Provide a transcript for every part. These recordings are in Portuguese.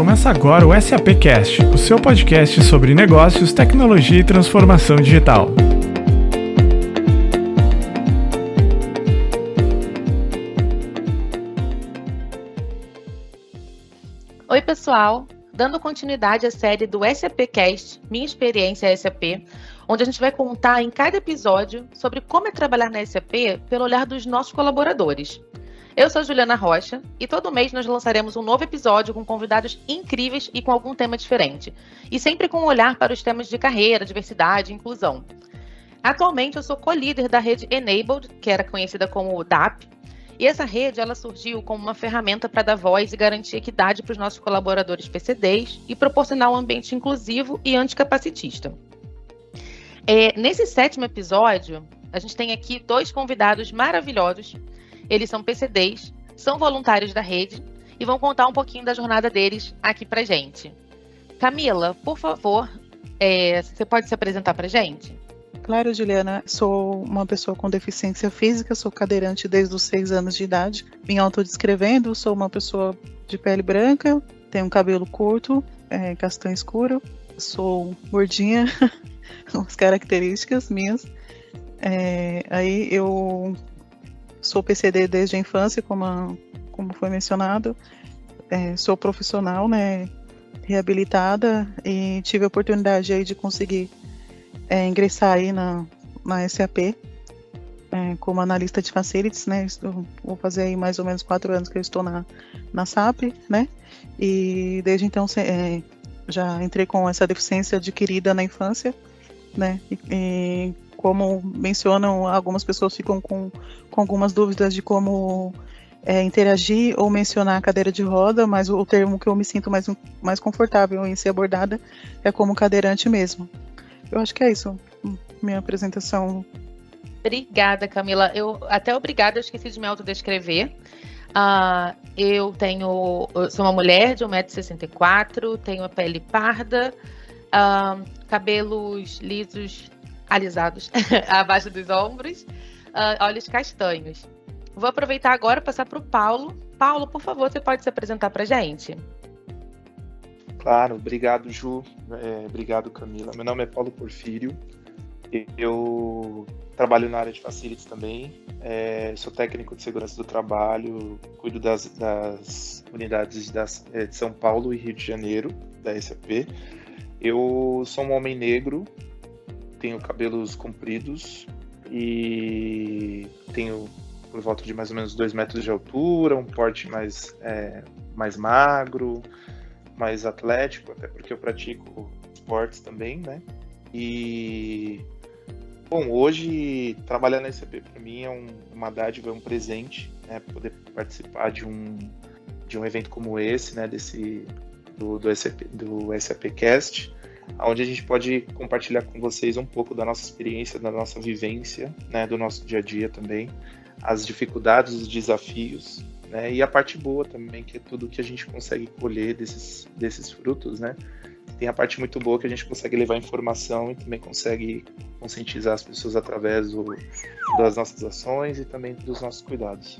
Começa agora o SAP Cast, o seu podcast sobre negócios, tecnologia e transformação digital. Oi, pessoal! Dando continuidade à série do SAP Cast, Minha Experiência SAP, onde a gente vai contar em cada episódio sobre como é trabalhar na SAP pelo olhar dos nossos colaboradores. Eu sou Juliana Rocha e todo mês nós lançaremos um novo episódio com convidados incríveis e com algum tema diferente. E sempre com um olhar para os temas de carreira, diversidade e inclusão. Atualmente eu sou co-líder da rede Enabled, que era conhecida como DAP, e essa rede ela surgiu como uma ferramenta para dar voz e garantir equidade para os nossos colaboradores PCDs e proporcionar um ambiente inclusivo e anticapacitista. É, nesse sétimo episódio, a gente tem aqui dois convidados maravilhosos eles são PCDs, são voluntários da rede e vão contar um pouquinho da jornada deles aqui pra gente. Camila, por favor, é, você pode se apresentar pra gente? Claro, Juliana. Sou uma pessoa com deficiência física, sou cadeirante desde os seis anos de idade. Me autodescrevendo, sou uma pessoa de pele branca, tenho cabelo curto, é, castanho escuro, sou gordinha, as características minhas. É, aí eu Sou PCD desde a infância, como, a, como foi mencionado. É, sou profissional, né, reabilitada e tive a oportunidade aí de conseguir é, ingressar aí na, na SAP é, como analista de facilities, né? Estou, vou fazer aí mais ou menos quatro anos que eu estou na, na SAP, né? E desde então é, já entrei com essa deficiência adquirida na infância, né? E, e como mencionam, algumas pessoas ficam com, com algumas dúvidas de como é, interagir ou mencionar a cadeira de roda, mas o, termo que eu me sinto mais, mais confortável em ser abordada é como cadeirante mesmo. Eu acho que é isso, minha apresentação. Obrigada, Camila. Eu até obrigada, eu esqueci de me autodescrever. Uh, eu tenho. Eu sou uma mulher de 1,64m, tenho a pele parda, uh, cabelos lisos alisados abaixo dos ombros, uh, olhos castanhos. Vou aproveitar agora e passar para o Paulo. Paulo, por favor, você pode se apresentar para a gente? Claro, obrigado, Ju. É, obrigado, Camila. Meu nome é Paulo Porfírio. Eu trabalho na área de facilities também. É, sou técnico de segurança do trabalho, cuido das, das unidades das, é, de São Paulo e Rio de Janeiro, da SAP. Eu sou um homem negro, tenho cabelos compridos e tenho por volta de mais ou menos 2 metros de altura, um porte mais, é, mais magro, mais atlético, até porque eu pratico esportes também, né? E bom, hoje trabalhar na SAP para mim é um, uma dádiva, é um presente, né? Poder participar de um de um evento como esse, né? Desse do, do SAP do SAP Cast onde a gente pode compartilhar com vocês um pouco da nossa experiência, da nossa vivência, né, do nosso dia a dia também, as dificuldades, os desafios, né, e a parte boa também, que é tudo que a gente consegue colher desses, desses frutos, né. Tem a parte muito boa que a gente consegue levar informação e também consegue conscientizar as pessoas através do, das nossas ações e também dos nossos cuidados.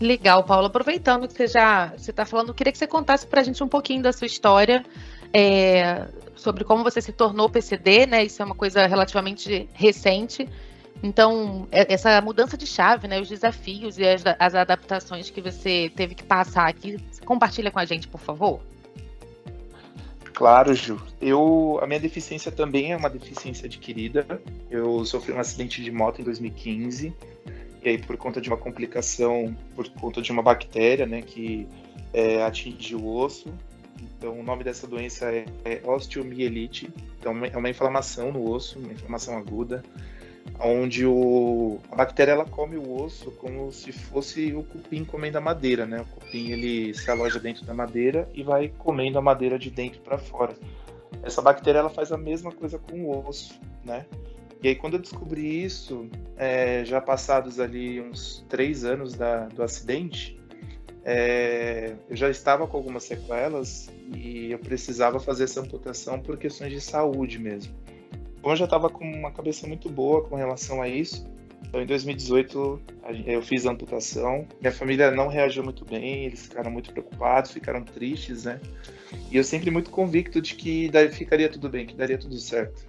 Legal, Paulo. Aproveitando que você já está falando, queria que você contasse para a gente um pouquinho da sua história, é, sobre como você se tornou PCD, né? Isso é uma coisa relativamente recente. Então, é, essa mudança de chave, né, os desafios e as, as, adaptações que você teve que passar aqui, compartilha com a gente, por favor. Claro, Ju. Eu, a minha deficiência também é uma deficiência adquirida. Eu sofri um acidente de moto em 2015 e aí por conta de uma complicação, por conta de uma bactéria, né, que é, atinge o osso, então, o nome dessa doença é, é osteomielite. Então, é uma inflamação no osso, uma inflamação aguda, onde o, a bactéria ela come o osso como se fosse o cupim comendo a madeira, né? O cupim ele se aloja dentro da madeira e vai comendo a madeira de dentro para fora. Essa bactéria ela faz a mesma coisa com o osso, né? E aí quando eu descobri isso, é, já passados ali uns três anos da, do acidente, é, eu já estava com algumas sequelas e eu precisava fazer essa amputação por questões de saúde mesmo. Então eu já estava com uma cabeça muito boa com relação a isso. Então, em 2018, eu fiz a amputação. Minha família não reagiu muito bem, eles ficaram muito preocupados, ficaram tristes, né? E eu sempre muito convicto de que ficaria tudo bem, que daria tudo certo.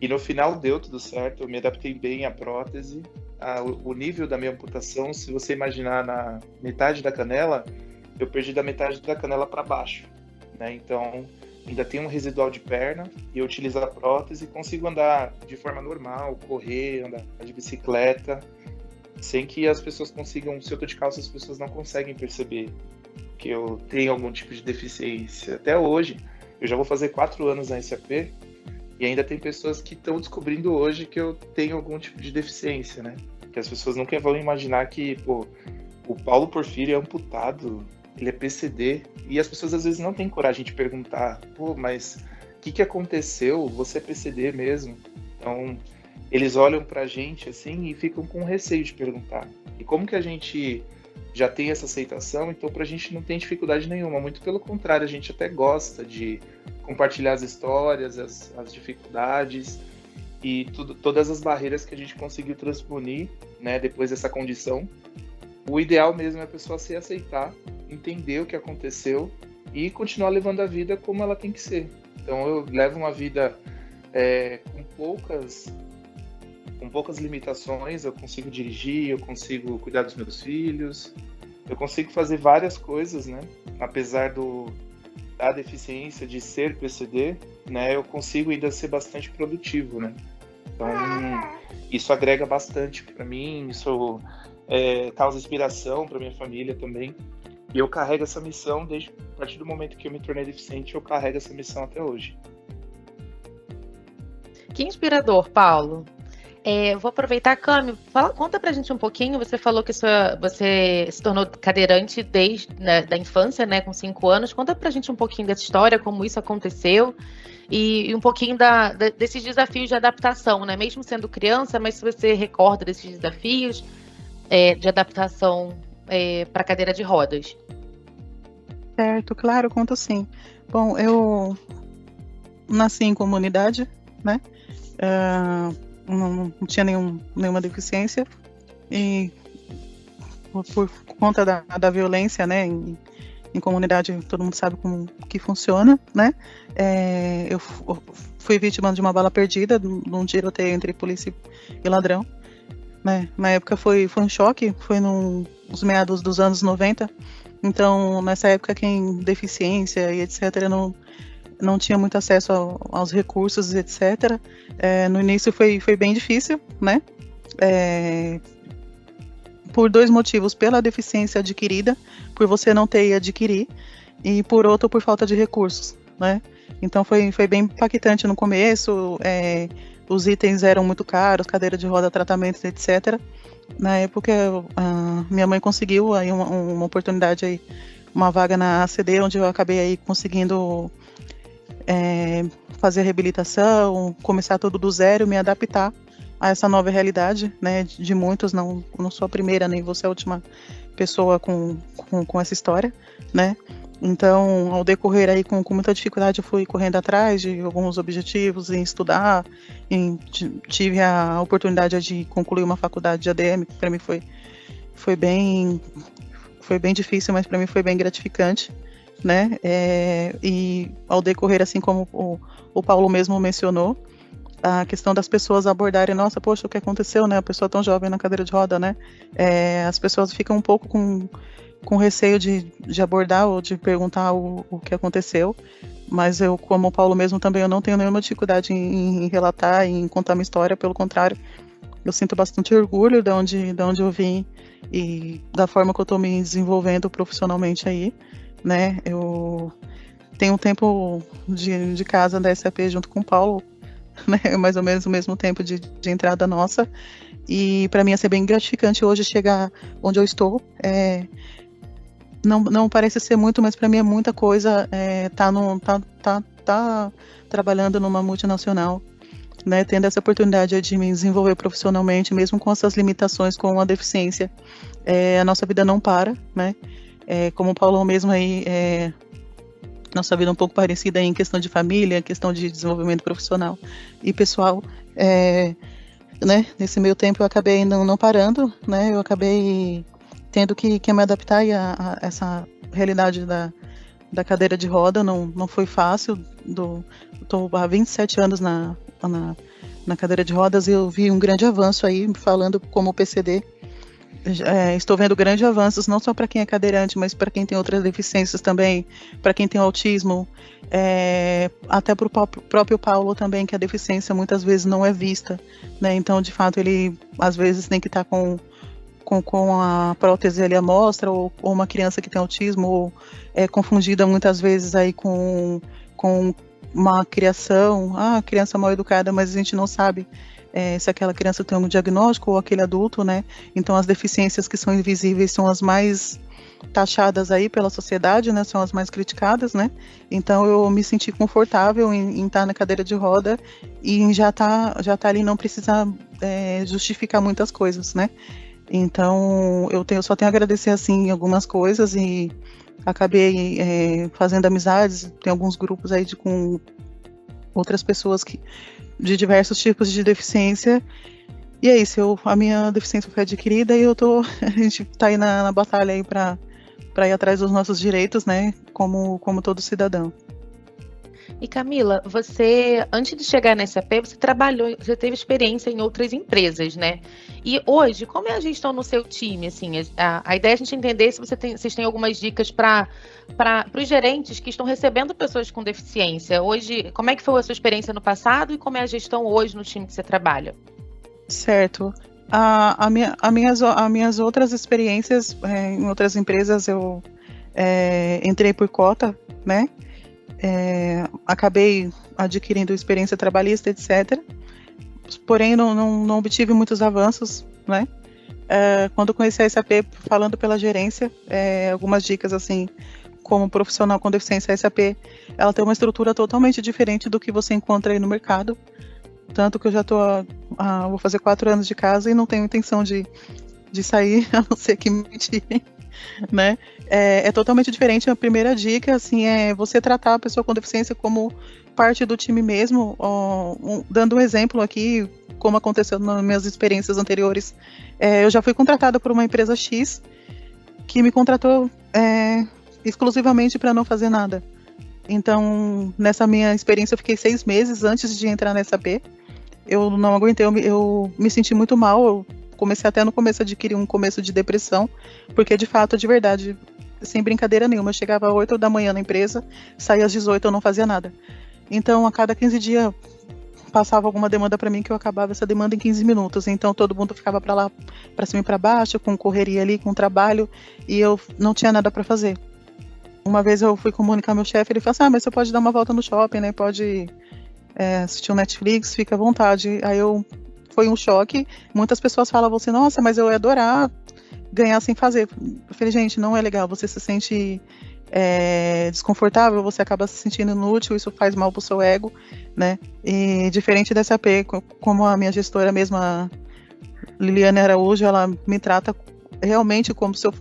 E no final deu tudo certo, eu me adaptei bem à prótese. O nível da minha amputação, se você imaginar na metade da canela, eu perdi da metade da canela para baixo, né? Então, ainda tenho um residual de perna e eu utilizo a prótese e consigo andar de forma normal, correr, andar de bicicleta, sem que as pessoas consigam, se eu tô de calça, as pessoas não conseguem perceber que eu tenho algum tipo de deficiência. Até hoje, eu já vou fazer quatro anos na SAP e ainda tem pessoas que estão descobrindo hoje que eu tenho algum tipo de deficiência, né? Que as pessoas nunca vão imaginar que, pô, o Paulo Porfírio é amputado, ele é PCD, e as pessoas às vezes não têm coragem de perguntar, pô, mas o que, que aconteceu? Você é PCD mesmo? Então, eles olham pra gente assim e ficam com receio de perguntar. E como que a gente já tem essa aceitação, então pra gente não tem dificuldade nenhuma, muito pelo contrário, a gente até gosta de compartilhar as histórias, as, as dificuldades e tudo, todas as barreiras que a gente conseguiu transponer, né, depois dessa condição. O ideal mesmo é a pessoa se aceitar entender o que aconteceu e continuar levando a vida como ela tem que ser. Então eu levo uma vida é, com poucas com poucas limitações, eu consigo dirigir, eu consigo cuidar dos meus filhos, eu consigo fazer várias coisas, né? Apesar do da deficiência de ser PCD, né? Eu consigo ainda ser bastante produtivo, né? Então isso agrega bastante para mim, isso é, causa inspiração para minha família também. E eu carrego essa missão desde a partir do momento que eu me tornei deficiente, eu carrego essa missão até hoje. Que inspirador, Paulo. É, vou aproveitar, Cami, fala, conta pra gente um pouquinho. Você falou que sua, você se tornou cadeirante desde né, da infância, né, com cinco anos. Conta pra gente um pouquinho dessa história, como isso aconteceu e, e um pouquinho da, da, desses desafios de adaptação, né? Mesmo sendo criança, mas se você recorda desses desafios é, de adaptação é, para cadeira de rodas. Certo, claro, conto sim. Bom, eu nasci em comunidade, né? Uh, não, não, tinha nenhum, nenhuma deficiência e por, por conta da, da violência, né? Em, em, comunidade, todo mundo sabe como que funciona, né? É, eu fui vítima de uma bala perdida, de um tiroteio entre polícia e ladrão. Né? Na época foi, foi um choque, foi nos meados dos anos 90. Então, nessa época, quem deficiência e etc. não, não tinha muito acesso ao, aos recursos, etc. É, no início foi, foi bem difícil, né? É, por dois motivos: pela deficiência adquirida, por você não ter e adquirir, e por outro, por falta de recursos, né? Então foi, foi bem impactante no começo. É, os itens eram muito caros, cadeira de roda, tratamentos, etc. Na época, uh, minha mãe conseguiu aí uma, uma, oportunidade aí, uma vaga na ACD, onde eu acabei aí conseguindo é, fazer reabilitação, começar tudo do zero, me adaptar a essa nova realidade, né? De muitos, não, não sou a primeira nem você a última pessoa com, com, com essa história, né? Então, ao decorrer aí com, com muita dificuldade, eu fui correndo atrás de alguns objetivos em estudar, em, tive a oportunidade de concluir uma faculdade de ADM, que para mim foi, foi bem foi bem difícil, mas para mim foi bem gratificante, né? É, e ao decorrer, assim como o, o Paulo mesmo mencionou, a questão das pessoas abordarem, nossa, poxa, o que aconteceu, né? A pessoa tão jovem na cadeira de roda, né? É, as pessoas ficam um pouco com com receio de, de abordar ou de perguntar o, o que aconteceu. Mas eu, como o Paulo mesmo, também eu não tenho nenhuma dificuldade em, em relatar, em contar minha história, pelo contrário. Eu sinto bastante orgulho de onde, de onde eu vim e da forma que eu estou me desenvolvendo profissionalmente aí, né? Eu tenho um tempo de, de casa da SAP junto com o Paulo, né? Mais ou menos o mesmo tempo de, de entrada nossa. E para mim ia ser bem gratificante hoje chegar onde eu estou. É, não, não parece ser muito, mas para mim é muita coisa é, tá, tá, tá, tá trabalhando numa multinacional, né, tendo essa oportunidade de me desenvolver profissionalmente, mesmo com essas limitações, com a deficiência. É, a nossa vida não para, né? É, como o Paulo mesmo aí, é, nossa vida é um pouco parecida em questão de família, questão de desenvolvimento profissional e pessoal. É, né, nesse meio tempo eu acabei não, não parando, né, eu acabei tendo que, que me adaptar a, a essa realidade da, da cadeira de roda, não, não foi fácil, do, estou há 27 anos na, na, na cadeira de rodas e eu vi um grande avanço aí, falando como PCD, é, estou vendo grandes avanços, não só para quem é cadeirante, mas para quem tem outras deficiências também, para quem tem autismo, é, até para o próprio Paulo também, que a deficiência muitas vezes não é vista, né? Então, de fato, ele às vezes tem que estar tá com, com, com a prótese ali à mostra, ou, ou uma criança que tem autismo, ou é confundida muitas vezes aí com, com uma criação, ah, criança mal educada, mas a gente não sabe é, se aquela criança tem um diagnóstico ou aquele adulto, né? Então as deficiências que são invisíveis são as mais taxadas aí pela sociedade, né? São as mais criticadas, né? Então eu me senti confortável em, em estar na cadeira de roda e já tá já tá ali não precisar é, justificar muitas coisas, né? Então eu tenho só tenho a agradecer assim algumas coisas e acabei é, fazendo amizades, tem alguns grupos aí de com outras pessoas que de diversos tipos de deficiência. E é isso, eu, a minha deficiência foi adquirida e eu tô. A gente tá aí na, na batalha aí para ir atrás dos nossos direitos, né? Como, como todo cidadão. E Camila, você, antes de chegar na SAP, você trabalhou, você teve experiência em outras empresas, né? E hoje, como é a gestão no seu time? Assim, a, a ideia é a gente entender se você tem, vocês têm algumas dicas para os gerentes que estão recebendo pessoas com deficiência. Hoje, como é que foi a sua experiência no passado e como é a gestão hoje no time que você trabalha? Certo. A, a, minha, a, minhas, a minhas outras experiências é, em outras empresas, eu é, entrei por cota, né? É, acabei adquirindo experiência trabalhista, etc. Porém, não, não, não obtive muitos avanços, né? É, quando conheci a SAP, falando pela gerência, é, algumas dicas assim, como profissional com deficiência, a SAP, ela tem uma estrutura totalmente diferente do que você encontra aí no mercado. Tanto que eu já estou, vou fazer quatro anos de casa e não tenho intenção de, de sair, a não ser que me tirem, né? é, é, totalmente diferente. A primeira dica, assim, é você tratar a pessoa com deficiência como parte do time mesmo. Ó, um, dando um exemplo aqui, como aconteceu nas minhas experiências anteriores, é, eu já fui contratada por uma empresa X que me contratou é, exclusivamente para não fazer nada. Então, nessa minha experiência, eu fiquei seis meses antes de entrar nessa B. Eu não aguentei, eu, eu me senti muito mal. Eu comecei até no começo a adquirir um começo de depressão, porque de fato, de verdade, sem brincadeira nenhuma. Eu chegava às 8 da manhã na empresa, saía às 18, eu não fazia nada. Então, a cada 15 dias passava alguma demanda para mim que eu acabava essa demanda em 15 minutos. Então todo mundo ficava para lá, para cima e para baixo, com correria ali, com trabalho, e eu não tinha nada para fazer. Uma vez eu fui comunicar meu chefe, ele falou assim: "Ah, mas você pode dar uma volta no shopping, né? Pode é, assistir o um Netflix, fica à vontade". Aí eu foi um choque. Muitas pessoas falavam assim: "Nossa, mas eu ia adorar ganhar sem fazer. Eu falei, gente, não é legal. Você se sente é, desconfortável, você acaba se sentindo inútil, isso faz mal pro seu ego, né? E diferente dessa AP, como a minha gestora mesma, Liliane Araújo, ela me trata realmente como se eu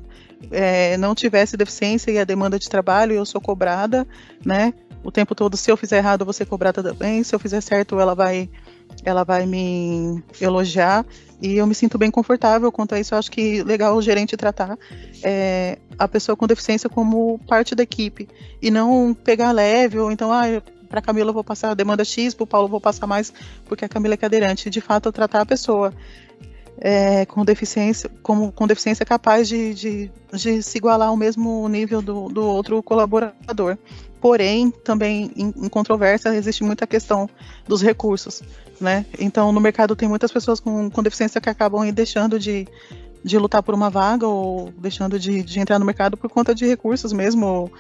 é, não tivesse deficiência e a demanda de trabalho, eu sou cobrada, né? O tempo todo, se eu fizer errado, ser cobrada também. Se eu fizer certo, ela vai, ela vai me elogiar. E eu me sinto bem confortável quanto a isso. Eu acho que legal o gerente tratar é, a pessoa com deficiência como parte da equipe. E não pegar leve, ou então, ah, para Camila eu vou passar a demanda X, para o Paulo eu vou passar mais, porque a Camila é cadeirante. De fato, tratar a pessoa é, com deficiência, como, com deficiência capaz de, de, de, se igualar ao mesmo nível do, do outro colaborador. Porém, também em, em controvérsia existe muita questão dos recursos né? Então, no mercado tem muitas pessoas com, com deficiência que acabam deixando de, de lutar por uma vaga ou deixando de, de entrar no mercado por conta de recursos mesmo,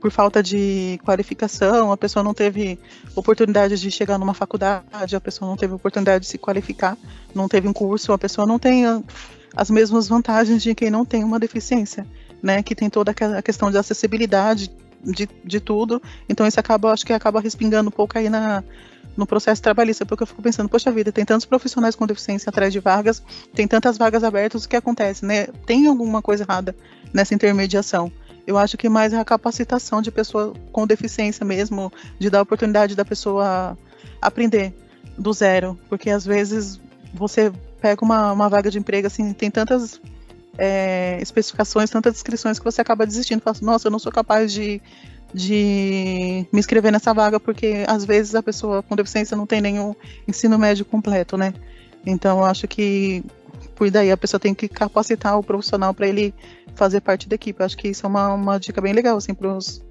por falta de qualificação, a pessoa não teve oportunidade de chegar numa faculdade, a pessoa não teve oportunidade de se qualificar, não teve um curso, a pessoa não tem as mesmas vantagens de quem não tem uma deficiência, né? Que tem toda a questão de acessibilidade de, de tudo. Então isso acaba, acho que acaba respingando um pouco aí na, no processo trabalhista, porque eu fico pensando, poxa vida, tem tantos profissionais com deficiência atrás de vagas, tem tantas vagas abertas, o que acontece, né? Tem alguma coisa errada nessa intermediação. Eu acho que mais é a capacitação de pessoa com deficiência mesmo, de dar a oportunidade da pessoa aprender do zero, porque às vezes você pega uma, uma vaga de emprego, assim, tem tantas é, especificações, tantas descrições que você acaba desistindo. Fala assim, nossa, eu não sou capaz de, de me inscrever nessa vaga, porque às vezes a pessoa com deficiência não tem nenhum ensino médio completo, né? Então eu acho que por daí a pessoa tem que capacitar o profissional para ele fazer parte da equipe. Eu acho que isso é uma, uma dica bem legal, assim, para os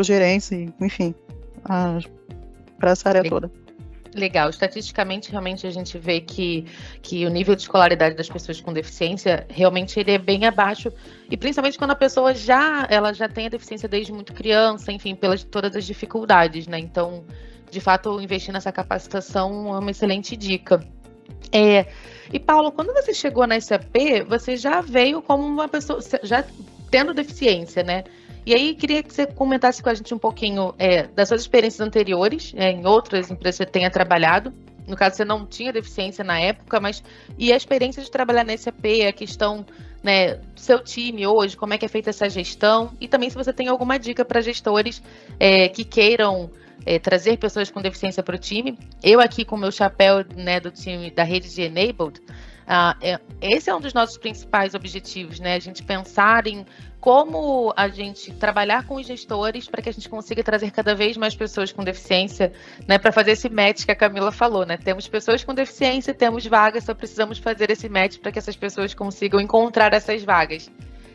gerentes, enfim, para essa área toda. Legal. Estatisticamente, realmente a gente vê que, que o nível de escolaridade das pessoas com deficiência realmente ele é bem abaixo. E principalmente quando a pessoa já ela já tem a deficiência desde muito criança, enfim, pelas todas as dificuldades, né? Então, de fato, investir nessa capacitação é uma excelente dica. É, e Paulo, quando você chegou na SAP, você já veio como uma pessoa, já tendo deficiência, né? E aí, queria que você comentasse com a gente um pouquinho é, das suas experiências anteriores, é, em outras empresas que você tenha trabalhado. No caso, você não tinha deficiência na época, mas e a experiência de trabalhar na SAP, a questão né, do seu time hoje, como é que é feita essa gestão, e também se você tem alguma dica para gestores é, que queiram é, trazer pessoas com deficiência para o time. Eu aqui com o meu chapéu né, do time da rede de Enabled, uh, é, esse é um dos nossos principais objetivos, né? A gente pensar em como a gente trabalhar com os gestores para que a gente consiga trazer cada vez mais pessoas com deficiência, né, para fazer esse match que a Camila falou, né? Temos pessoas com deficiência, temos vagas, só precisamos fazer esse match para que essas pessoas consigam encontrar essas vagas.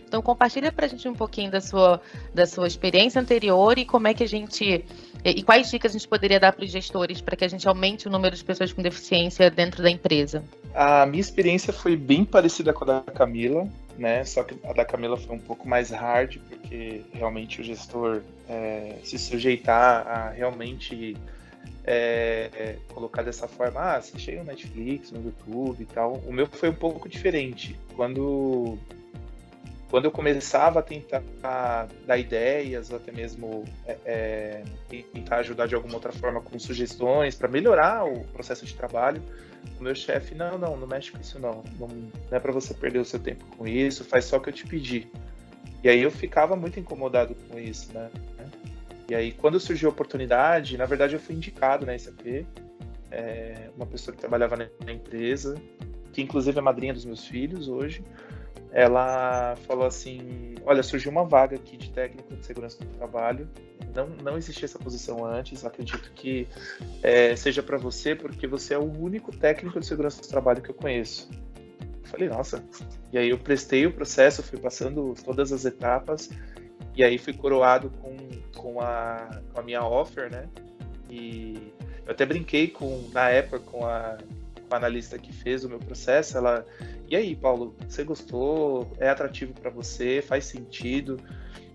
Então compartilha para a gente um pouquinho da sua, da sua experiência anterior e como é que a gente e quais dicas a gente poderia dar para os gestores para que a gente aumente o número de pessoas com deficiência dentro da empresa? A minha experiência foi bem parecida com a da Camila né? Só que a da Camila foi um pouco mais hard, porque realmente o gestor é, se sujeitar a realmente é, é, colocar dessa forma, ah, assistir no Netflix, no YouTube e tal. O meu foi um pouco diferente. Quando quando eu começava a tentar dar ideias, ou até mesmo é, é, tentar ajudar de alguma outra forma com sugestões para melhorar o processo de trabalho, o meu chefe, não, não, não mexe com isso não. Não, não é para você perder o seu tempo com isso, faz só o que eu te pedi. E aí eu ficava muito incomodado com isso, né? E aí quando surgiu a oportunidade, na verdade eu fui indicado na SAP, é, uma pessoa que trabalhava na empresa, que inclusive é madrinha dos meus filhos hoje, ela falou assim: Olha, surgiu uma vaga aqui de técnico de segurança do trabalho. Não, não existia essa posição antes. Acredito que é, seja para você, porque você é o único técnico de segurança do trabalho que eu conheço. Eu falei, nossa. E aí eu prestei o processo, fui passando todas as etapas, e aí fui coroado com, com, a, com a minha offer, né? E eu até brinquei com, na época com a, a analista que fez o meu processo, ela e aí, Paulo, você gostou? É atrativo para você? Faz sentido?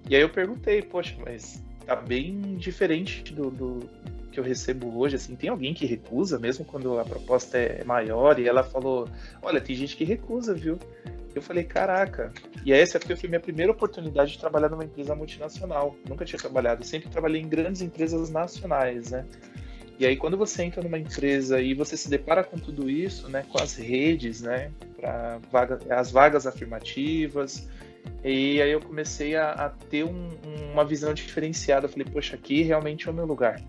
E aí eu perguntei, poxa, mas tá bem diferente do, do, que eu recebo hoje, assim, tem alguém que recusa mesmo quando a proposta é maior? E ela falou, olha, tem gente que recusa, viu? Eu falei, caraca. E essa foi minha primeira oportunidade de trabalhar numa empresa multinacional. Nunca tinha trabalhado, sempre trabalhei em grandes empresas nacionais, né? E aí quando você entra numa empresa e você se depara com tudo isso, né, com as redes, né, para vaga, as vagas afirmativas, e aí eu comecei a, a ter um, uma visão diferenciada. Eu falei, poxa, aqui realmente é o meu lugar.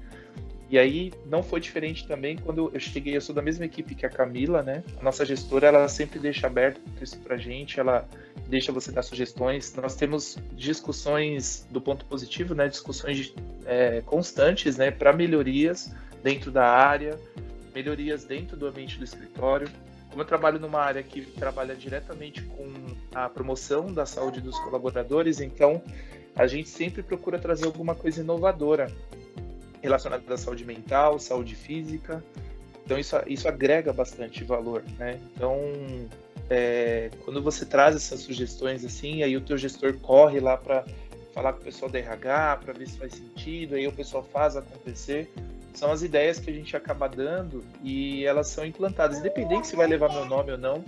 E aí não foi diferente também quando eu cheguei, eu sou da mesma equipe que a Camila, né? A nossa gestora, ela sempre deixa aberto isso pra gente, ela deixa você dar sugestões. Nós temos discussões do ponto positivo, né? Discussões é, constantes, né? Para melhorias dentro da área, melhorias dentro do ambiente do escritório. Como eu trabalho numa área que trabalha diretamente com a promoção da saúde dos colaboradores, então a gente sempre procura trazer alguma coisa inovadora relacionada à saúde mental, saúde física. Então isso, isso agrega bastante valor, né? Então é, quando você traz essas sugestões assim, aí o teu gestor corre lá para falar com o pessoal da RH para ver se faz sentido, aí o pessoal faz acontecer são as ideias que a gente acaba dando e elas são implantadas, independente se vai levar meu nome ou não.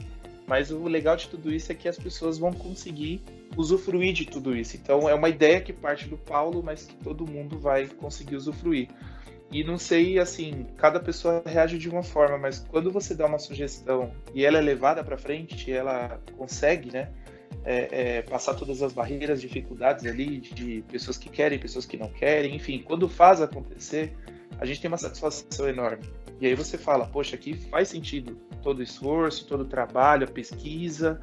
Mas o legal de tudo isso é que as pessoas vão conseguir usufruir de tudo isso. Então é uma ideia que parte do Paulo, mas que todo mundo vai conseguir usufruir. E não sei, assim, cada pessoa reage de uma forma, mas quando você dá uma sugestão e ela é levada para frente, ela consegue, né, é, é, passar todas as barreiras, dificuldades ali de pessoas que querem, pessoas que não querem, enfim, quando faz acontecer, a gente tem uma satisfação enorme. E aí você fala, poxa, aqui faz sentido todo o esforço, todo o trabalho, a pesquisa,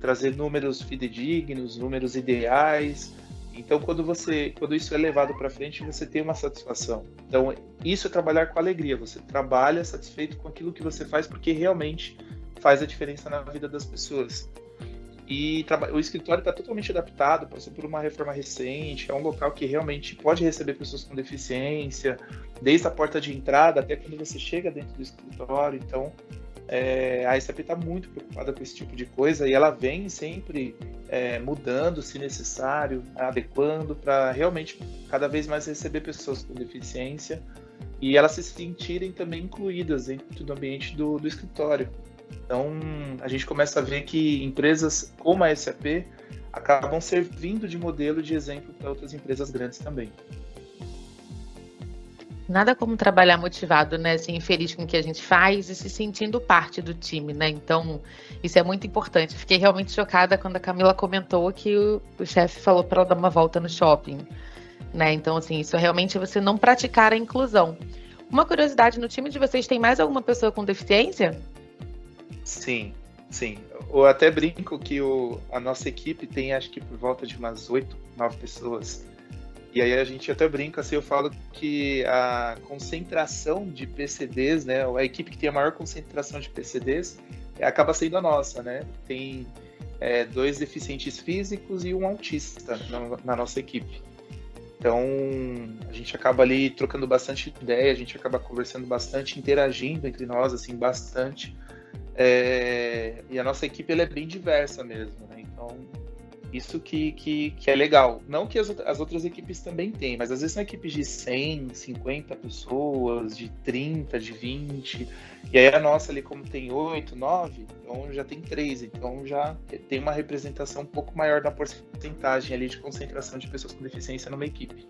trazer números fidedignos, números ideais. Então, quando você, quando isso é levado para frente, você tem uma satisfação. Então, isso é trabalhar com alegria. Você trabalha satisfeito com aquilo que você faz, porque realmente faz a diferença na vida das pessoas. E o escritório está totalmente adaptado, passou por uma reforma recente, é um local que realmente pode receber pessoas com deficiência, desde a porta de entrada até quando você chega dentro do escritório. Então, é, a SAP está muito preocupada com esse tipo de coisa e ela vem sempre é, mudando, se necessário, adequando para realmente cada vez mais receber pessoas com deficiência e elas se sentirem também incluídas dentro do ambiente do, do escritório. Então, a gente começa a ver que empresas como a SAP acabam servindo de modelo de exemplo para outras empresas grandes também. Nada como trabalhar motivado, né? Assim, feliz com o que a gente faz e se sentindo parte do time, né? Então, isso é muito importante. Fiquei realmente chocada quando a Camila comentou que o, o chefe falou para ela dar uma volta no shopping, né? Então, assim, isso é realmente você não praticar a inclusão. Uma curiosidade, no time de vocês tem mais alguma pessoa com deficiência? Sim, sim. Eu até brinco que o, a nossa equipe tem acho que por volta de umas oito, nove pessoas. E aí a gente até brinca assim, eu falo que a concentração de PCDs, né, a equipe que tem a maior concentração de PCDs é, acaba sendo a nossa, né? Tem é, dois deficientes físicos e um autista na, na, nossa equipe. Então a gente acaba ali trocando bastante ideia, a gente acaba conversando bastante, interagindo entre nós assim bastante é, e a nossa equipe é bem diversa mesmo, né? Então, isso que, que, que é legal. Não que as, as outras equipes também têm, mas às vezes são equipes de 100, 50 pessoas, de 30, de 20. E aí a nossa ali, como tem 8, 9, então já tem 3. Então já tem uma representação um pouco maior da porcentagem ali de concentração de pessoas com deficiência numa equipe.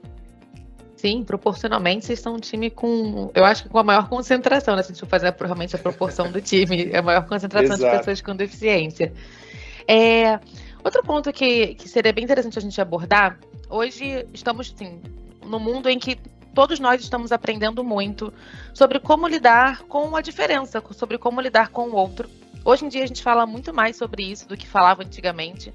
Sim, proporcionalmente vocês são um time com, eu acho que com a maior concentração, né? Se a gente for fazer realmente a proporção do time, a maior concentração de pessoas com deficiência. É, outro ponto que, que seria bem interessante a gente abordar, hoje estamos assim, no mundo em que todos nós estamos aprendendo muito sobre como lidar com a diferença, sobre como lidar com o outro. Hoje em dia a gente fala muito mais sobre isso do que falava antigamente.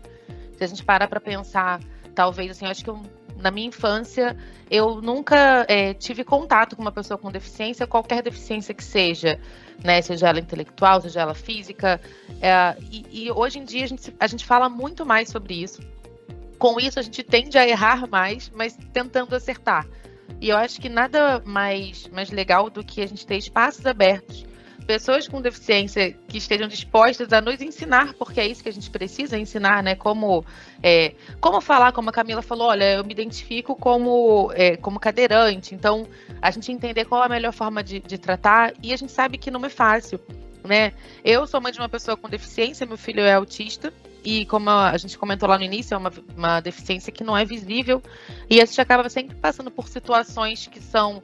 Se a gente parar para pensar, talvez assim, eu acho que eu na minha infância, eu nunca é, tive contato com uma pessoa com deficiência, qualquer deficiência que seja, né? Seja ela intelectual, seja ela física. É, e, e, hoje em dia a gente, a gente fala muito mais sobre isso. Com isso, a gente tende a errar mais, mas tentando acertar. E eu acho que nada mais, mais legal do que a gente ter espaços abertos pessoas com deficiência que estejam dispostas a nos ensinar, porque é isso que a gente precisa ensinar, né? Como, é, como falar, como a Camila falou, olha, eu me identifico como, é, como cadeirante, então a gente entender qual a melhor forma de, de tratar, e a gente sabe que não é fácil, né? Eu sou mãe de uma pessoa com deficiência, meu filho é autista, e como a gente comentou lá no início, é uma, uma deficiência que não é visível, e a gente acaba sempre passando por situações que são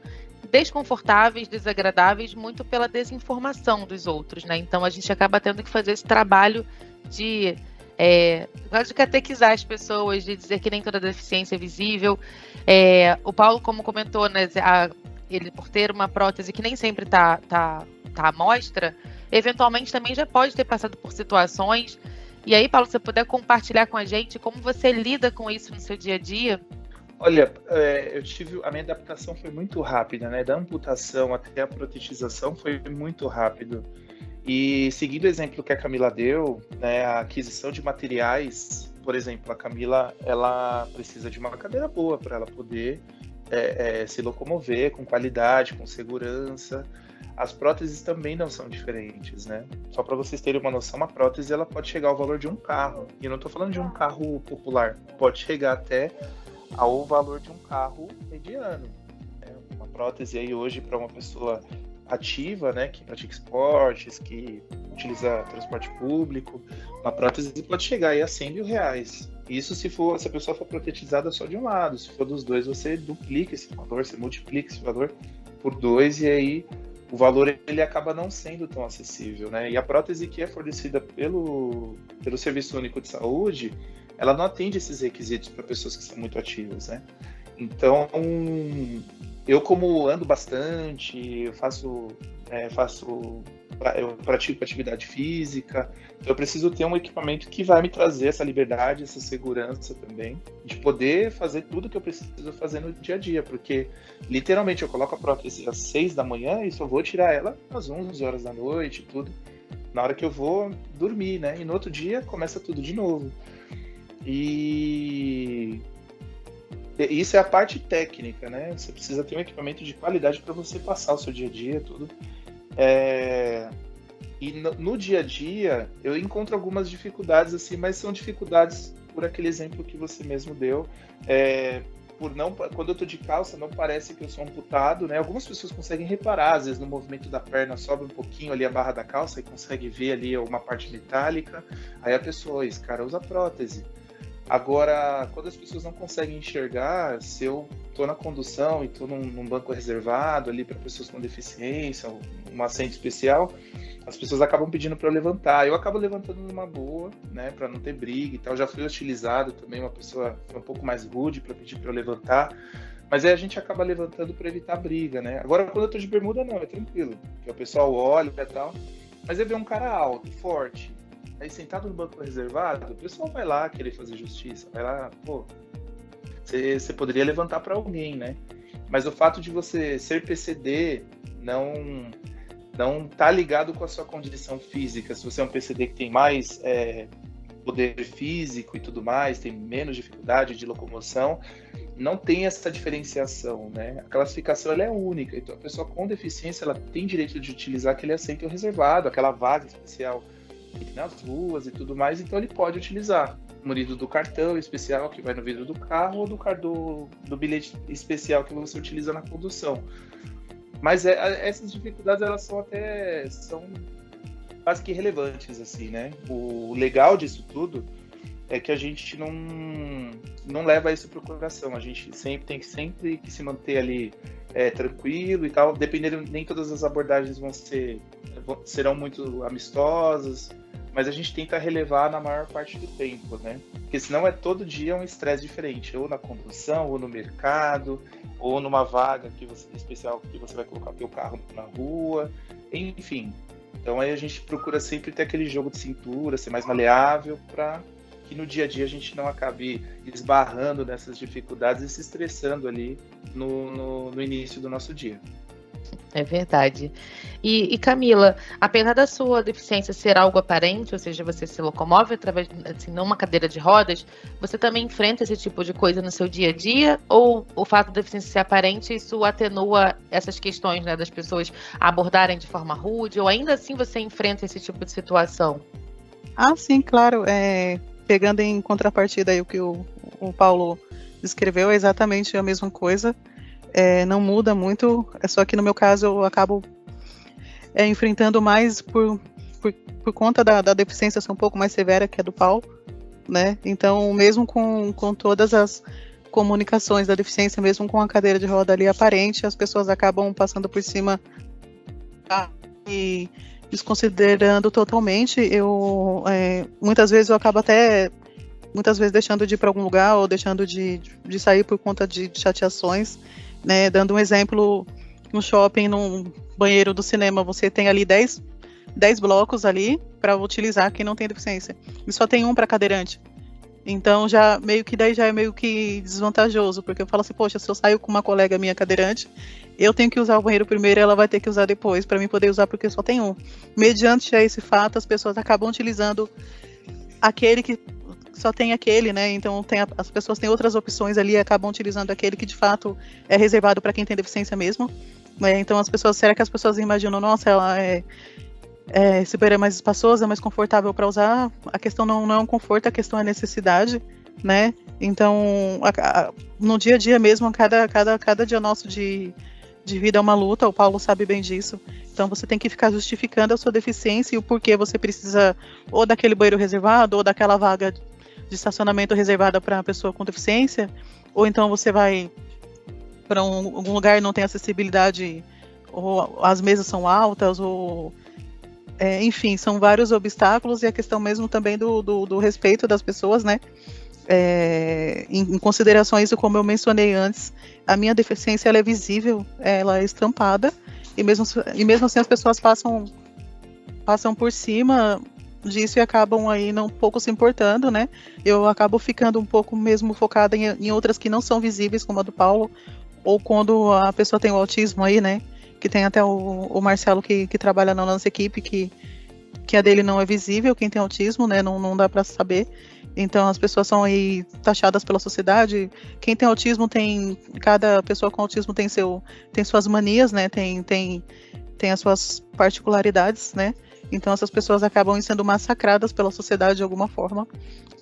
desconfortáveis, desagradáveis, muito pela desinformação dos outros, né? Então a gente acaba tendo que fazer esse trabalho de é, de catequizar as pessoas, de dizer que nem toda deficiência é visível. É, o Paulo, como comentou, né, a, ele por ter uma prótese que nem sempre está tá, tá à mostra, eventualmente também já pode ter passado por situações. E aí, Paulo, se você puder compartilhar com a gente como você lida com isso no seu dia a dia, Olha, é, eu tive a minha adaptação foi muito rápida, né? Da amputação até a protetização foi muito rápido. E seguindo o exemplo que a Camila deu, né, a aquisição de materiais, por exemplo, a Camila ela precisa de uma cadeira boa para ela poder é, é, se locomover com qualidade, com segurança. As próteses também não são diferentes, né? Só para vocês terem uma noção, uma prótese ela pode chegar ao valor de um carro. E eu não estou falando de um carro popular, pode chegar até ao valor de um carro mediano. Né? Uma prótese aí hoje para uma pessoa ativa, né, que pratica esportes, que utiliza transporte público, uma prótese pode chegar aí a 100 mil reais. Isso se for se a pessoa for protetizada só de um lado. Se for dos dois, você duplica esse valor, você multiplica esse valor por dois e aí o valor ele acaba não sendo tão acessível, né? E a prótese que é fornecida pelo, pelo Serviço Único de Saúde, ela não atende esses requisitos para pessoas que são muito ativas, né? Então, eu como ando bastante, eu faço, é, faço eu pratico atividade física, então eu preciso ter um equipamento que vai me trazer essa liberdade, essa segurança também, de poder fazer tudo que eu preciso fazer no dia a dia, porque literalmente eu coloco a prótese às 6 da manhã e só vou tirar ela às 11 horas da noite, tudo, na hora que eu vou dormir, né? E no outro dia começa tudo de novo. E isso é a parte técnica, né? Você precisa ter um equipamento de qualidade para você passar o seu dia a dia, tudo. É... E no, no, dia a dia eu encontro algumas dificuldades assim, mas são dificuldades por aquele exemplo que você mesmo deu. É... Por não, quando eu tô de calça, não parece que eu sou amputado, né? Algumas pessoas conseguem reparar, às vezes no movimento da perna sobe um pouquinho ali a barra da calça e consegue ver ali uma parte metálica. Aí a pessoa, esse cara usa prótese. Agora, quando as pessoas não conseguem enxergar, se eu estou na condução e estou num, num, banco reservado ali para pessoas com deficiência, um assento especial, as pessoas acabam pedindo para eu levantar. Eu acabo levantando numa boa, né, para não ter briga e tal. Já fui hostilizado também, uma pessoa um pouco mais rude para pedir para eu levantar. Mas aí a gente acaba levantando para evitar briga, né? Agora, quando eu tô de bermuda, não, é tranquilo. Porque o pessoal olha e tal. Mas eu ver um cara alto, forte, Aí sentado no banco reservado, o pessoal vai lá querer fazer justiça, vai lá, pô, você poderia levantar para alguém, né? Mas o fato de você ser PCD não não tá ligado com a sua condição física. Se você é um PCD que tem mais é, poder físico e tudo mais, tem menos dificuldade de locomoção, não tem essa diferenciação, né? A classificação ela é única. Então a pessoa com deficiência ela tem direito de utilizar aquele assento reservado, aquela vaga especial nas ruas e tudo mais, então ele pode utilizar o munido do cartão especial que vai no vidro do carro ou do, do, do bilhete especial que você utiliza na condução. Mas é, essas dificuldades elas são até são quase que relevantes assim, né? O legal disso tudo é que a gente não não leva isso para o coração. A gente sempre tem que sempre que se manter ali é, tranquilo e tal. Dependendo, nem todas as abordagens vão ser serão muito amistosas, mas a gente tenta relevar na maior parte do tempo, né? Porque senão é todo dia um estresse diferente, ou na condução, ou no mercado, ou numa vaga que você, especial que você vai colocar o carro na rua, enfim. Então aí a gente procura sempre ter aquele jogo de cintura, ser mais maleável para que no dia a dia a gente não acabe esbarrando nessas dificuldades e se estressando ali no, no, no início do nosso dia. É verdade. E, e, Camila, apesar da sua deficiência ser algo aparente, ou seja, você se locomove através, assim, numa cadeira de rodas, você também enfrenta esse tipo de coisa no seu dia a dia? Ou o fato da deficiência ser aparente, isso atenua essas questões, né, das pessoas abordarem de forma rude? Ou ainda assim você enfrenta esse tipo de situação? Ah, sim, claro. É, pegando em contrapartida aí o que o, o Paulo descreveu, é exatamente a mesma coisa é, não muda muito, é só que no meu caso eu acabo é, enfrentando mais por, por, por conta da, da, deficiência ser um pouco mais severa que a do Paulo, né? Então, mesmo com, com todas as comunicações da deficiência, mesmo com a cadeira de roda ali aparente, as pessoas acabam passando por cima e desconsiderando totalmente. Eu é, muitas vezes eu acabo até muitas vezes deixando de ir para algum lugar ou deixando de, de sair por conta de, de chateações né, dando um exemplo, no shopping, num banheiro do cinema, você tem ali 10, 10 blocos ali para utilizar quem não tem deficiência. E só tem um para cadeirante. Então já meio que daí já é meio que desvantajoso, porque eu falo assim, poxa, se eu saio com uma colega minha cadeirante, eu tenho que usar o banheiro primeiro e ela vai ter que usar depois, para mim poder usar porque só tem um. Mediante esse fato, as pessoas acabam utilizando aquele que só tem aquele, né? Então tem a, as pessoas têm outras opções ali e acabam utilizando aquele que de fato é reservado para quem tem deficiência mesmo. Né? Então as pessoas, será que as pessoas imaginam, nossa, ela é, é banheiro é mais espaçoso, é mais confortável para usar? A questão não, não é um conforto, a questão é necessidade, né? Então a, a, no dia a dia mesmo, cada, cada, cada dia nosso de, de vida é uma luta, o Paulo sabe bem disso. Então você tem que ficar justificando a sua deficiência e o porquê você precisa ou daquele banheiro reservado ou daquela vaga de estacionamento reservada para pessoa com deficiência, ou então você vai para um, algum lugar e não tem acessibilidade, ou as mesas são altas, ou é, enfim, são vários obstáculos e a questão mesmo também do, do, do respeito das pessoas, né? É, em, em, consideração a isso, como eu mencionei antes, a minha deficiência ela é visível, ela é estampada, e mesmo, e mesmo assim as pessoas passam passam por cima disso e acabam aí não um pouco se importando, né? Eu acabo ficando um pouco mesmo focada em, em outras que não são visíveis, como a do Paulo, ou quando a pessoa tem o autismo aí, né? Que tem até o, o Marcelo que, que trabalha na nossa equipe, que, que a dele não é visível, quem tem autismo, né? Não, não dá para saber. Então as pessoas são aí taxadas pela sociedade. Quem tem autismo tem. Cada pessoa com autismo tem, seu, tem suas manias, né? Tem, tem, tem as suas particularidades, né? Então essas pessoas acabam sendo massacradas pela sociedade de alguma forma,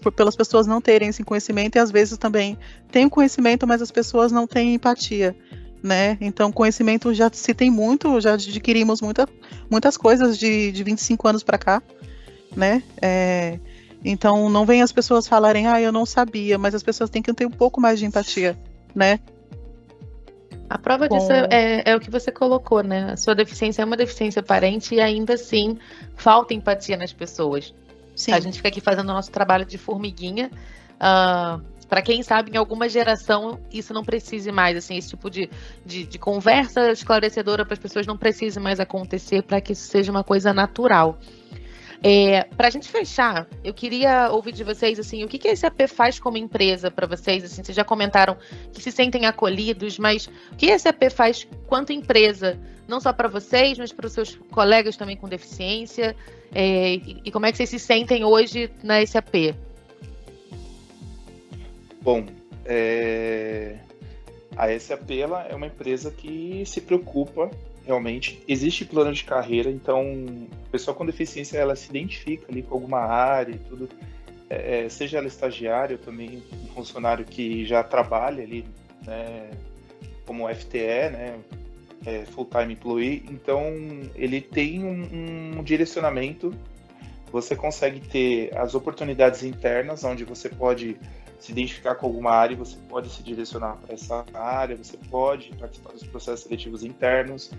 por, pelas pessoas não terem esse conhecimento e às vezes também têm conhecimento, mas as pessoas não têm empatia, né? Então conhecimento já se tem muito, já adquirimos muita, muitas coisas de, de 25 anos para cá, né? É, então não vem as pessoas falarem, ah, eu não sabia, mas as pessoas têm que ter um pouco mais de empatia, né? A prova disso é, é, o que você colocou, né? A sua deficiência é uma deficiência aparente e ainda assim falta empatia nas pessoas. Sim. A gente fica aqui fazendo o nosso trabalho de formiguinha. Uh, para quem sabe, em alguma geração isso não precise mais, assim, esse tipo de, de, de conversa esclarecedora para as pessoas não precise mais acontecer para que isso seja uma coisa natural. É, para a gente fechar, eu queria ouvir de vocês assim, o que, que a SAP faz como empresa para vocês? Assim, vocês já comentaram que se sentem acolhidos, mas o que a SAP faz quanto empresa, não só para vocês, mas para os seus colegas também com deficiência? É, e, e, como é que vocês se sentem hoje na SAP? Bom, é... a SAP é uma empresa que se preocupa realmente. Existe plano de carreira, então a pessoa com deficiência ela se identifica ali com alguma área e tudo. É, é seja ela estagiária também um funcionário que já trabalha ali, né, como FTE, né, é, full-time employee, então ele tem um, um direcionamento. Você consegue ter as oportunidades internas, onde você pode se identificar com alguma área, você pode se direcionar para essa área, você pode participar dos processos seletivos internos,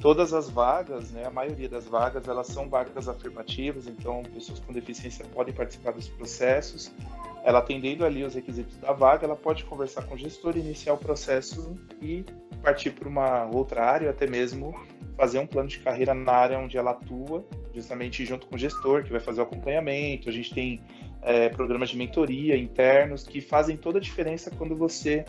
todas as vagas, né, a maioria das vagas, elas são vagas afirmativas, então pessoas com deficiência podem participar dos processos. Ela atendendo ali os requisitos da vaga, ela pode conversar com o gestor, iniciar o processo e partir para uma outra área, ou até mesmo fazer um plano de carreira na área onde ela atua, justamente junto com o gestor, que vai fazer o acompanhamento. A gente tem é, programas de mentoria internos que fazem toda a diferença quando você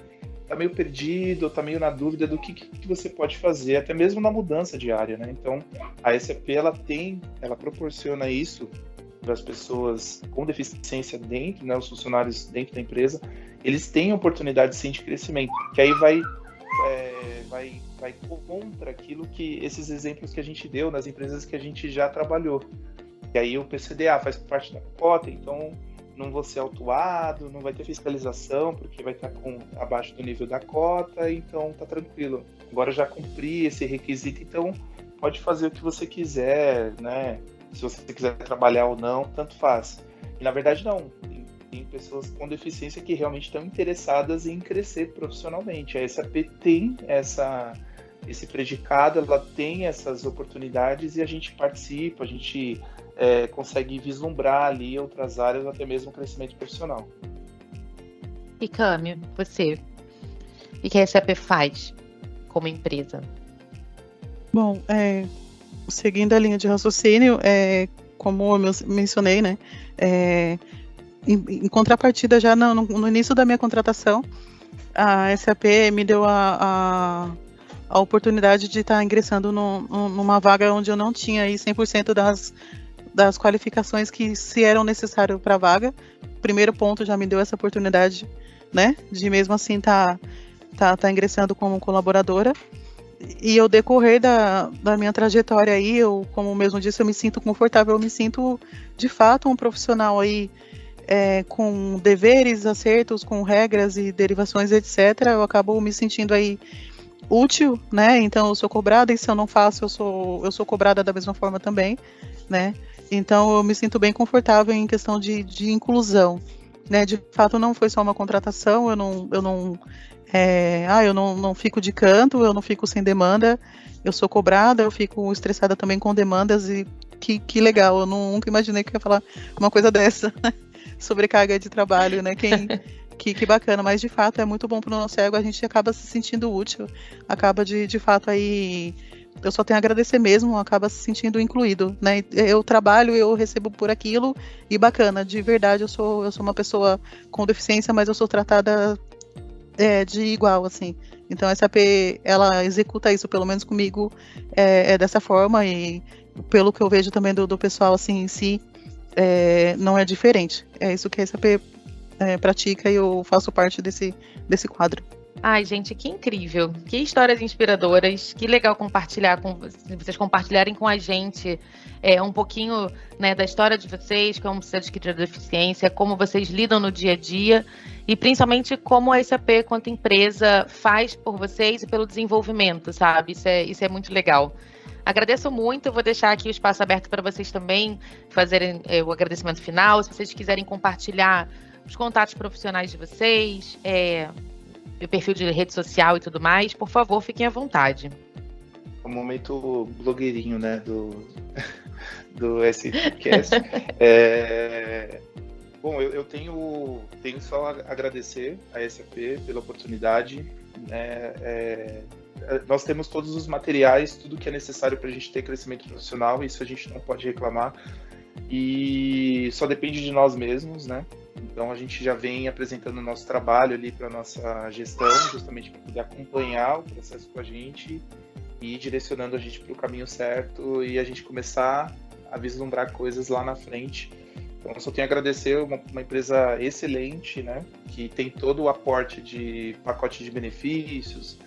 tá meio perdido, tá meio na dúvida do que, que você pode fazer, até mesmo na mudança de área, né? Então, a SAP, ela tem, ela proporciona isso para as pessoas com deficiência dentro, né, os funcionários dentro da empresa, eles têm oportunidade sim de crescimento, que aí vai, é, vai, vai contra aquilo que esses exemplos que a gente deu nas empresas que a gente já trabalhou. E aí o PCDA faz parte da cota, então não vou ser autuado, não vai ter fiscalização, porque vai estar com abaixo do nível da cota, então tá tranquilo. Agora já cumpri esse requisito, então pode fazer o que você quiser, né? Se você quiser trabalhar ou não, tanto faz. E na verdade não. Tem, tem pessoas com deficiência que realmente estão interessadas em crescer profissionalmente. A SAP tem essa esse predicado, ela tem essas oportunidades e a gente participa, a gente é, consegue vislumbrar ali outras áreas, até mesmo crescimento profissional. E Cami, você, o que a SAP faz como empresa? Bom, é, seguindo a linha de raciocínio, é, como eu mencionei, né, é, em, em, contrapartida já no, no, início da minha contratação, a SAP me deu a, a, a oportunidade de estar ingressando no, no, numa vaga onde eu não tinha aí 100% das das qualificações que se eram necessárias para a vaga. Primeiro ponto já me deu essa oportunidade, né, de mesmo assim tá, tá, tá ingressando como colaboradora. E ao decorrer da, da minha trajetória aí, eu, como mesmo disse, eu me sinto confortável, eu me sinto de fato um profissional aí é, com deveres, acertos, com regras e derivações, etc. Eu acabo me sentindo aí útil, né? Então eu sou cobrada e se eu não faço, eu sou eu sou cobrada da mesma forma também, né? Então eu me sinto bem confortável em questão de, de inclusão. Né? De fato, não foi só uma contratação, eu não, eu não, é, ah, eu não, não fico de canto, eu não fico sem demanda, eu sou cobrada, eu fico estressada também com demandas e que, que legal, eu nunca imaginei que ia falar uma coisa dessa, sobrecarga de trabalho, né? Quem, que, que bacana, mas de fato é muito bom para o nosso ego, a gente acaba se sentindo útil, acaba de, de fato aí eu só tenho a agradecer mesmo, acaba se sentindo incluído, né? Eu trabalho, eu recebo por aquilo e bacana, de verdade eu sou eu sou uma pessoa com deficiência, mas eu sou tratada é, de igual, assim. Então a SAP ela executa isso, pelo menos comigo é, é dessa forma e pelo que eu vejo também do, do pessoal assim em si é, não é diferente. É isso que a SAP é, pratica e eu faço parte desse desse quadro. Ai, gente, que incrível. Que histórias inspiradoras. Que legal compartilhar com vocês compartilharem com a gente é, um pouquinho né, da história de vocês, como você adquiriu a deficiência, como vocês lidam no dia a dia e principalmente como a SAP, quanto empresa, faz por vocês e pelo desenvolvimento, sabe? Isso é, isso é muito legal. Agradeço muito, vou deixar aqui o espaço aberto para vocês também fazerem é, o agradecimento final. Se vocês quiserem compartilhar os contatos profissionais de vocês, é, perfil de rede social e tudo mais, por favor, fiquem à vontade. O momento blogueirinho, né, do, do SPcast. é, bom, eu, eu, tenho, tenho só agradecer a SAP pela oportunidade. Né, é, nós temos todos os materiais, tudo que é necessário para a gente ter crescimento profissional, isso a gente não pode reclamar. E só depende de nós mesmos, né? Então a gente já vem apresentando o nosso trabalho ali para nossa gestão, justamente para poder acompanhar o processo com a gente e direcionando a gente para o caminho certo e a gente começar a vislumbrar coisas lá na frente. Então só tenho a agradecer uma, uma empresa excelente, né, que tem todo o aporte de pacote de benefícios,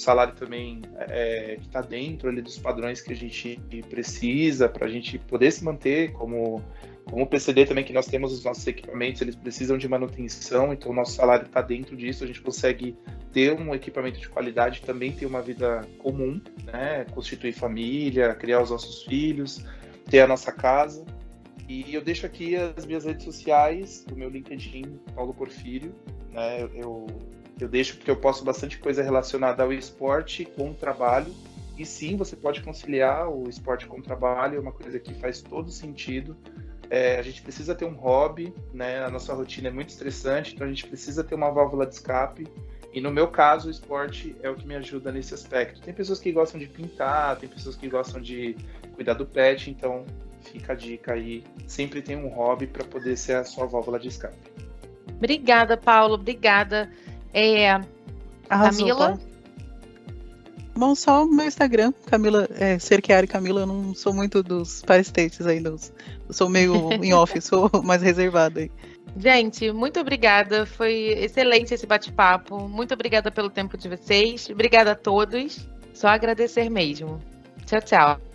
salário também é, que está dentro ali dos padrões que a gente precisa para a gente poder se manter como como o PCD também, que nós temos os nossos equipamentos, eles precisam de manutenção, então o nosso salário está dentro disso, a gente consegue ter um equipamento de qualidade, também ter uma vida comum, né? Constituir família, criar os nossos filhos, ter a nossa casa. E eu deixo aqui as minhas redes sociais, o meu LinkedIn, Paulo Porfírio, né? Eu, eu deixo porque eu posto bastante coisa relacionada ao esporte com o trabalho. E sim, você pode conciliar o esporte com o trabalho, é uma coisa que faz todo sentido. É, a gente precisa ter um hobby, né? A nossa rotina é muito estressante, então a gente precisa ter uma válvula de escape. E no meu caso, o esporte é o que me ajuda nesse aspecto. Tem pessoas que gostam de pintar, tem pessoas que gostam de cuidar do pet, então fica a dica aí. Sempre tem um hobby para poder ser a sua válvula de escape. Obrigada, Paulo. Obrigada. É, Arrasou, Camila? Paulo. Bom, só o meu Instagram, Camila, é, Cerchiari Camila, eu não sou muito dos parestates ainda. Eu sou meio em off, sou mais reservada aí. Gente, muito obrigada. Foi excelente esse bate-papo. Muito obrigada pelo tempo de vocês. Obrigada a todos. Só agradecer mesmo. Tchau, tchau.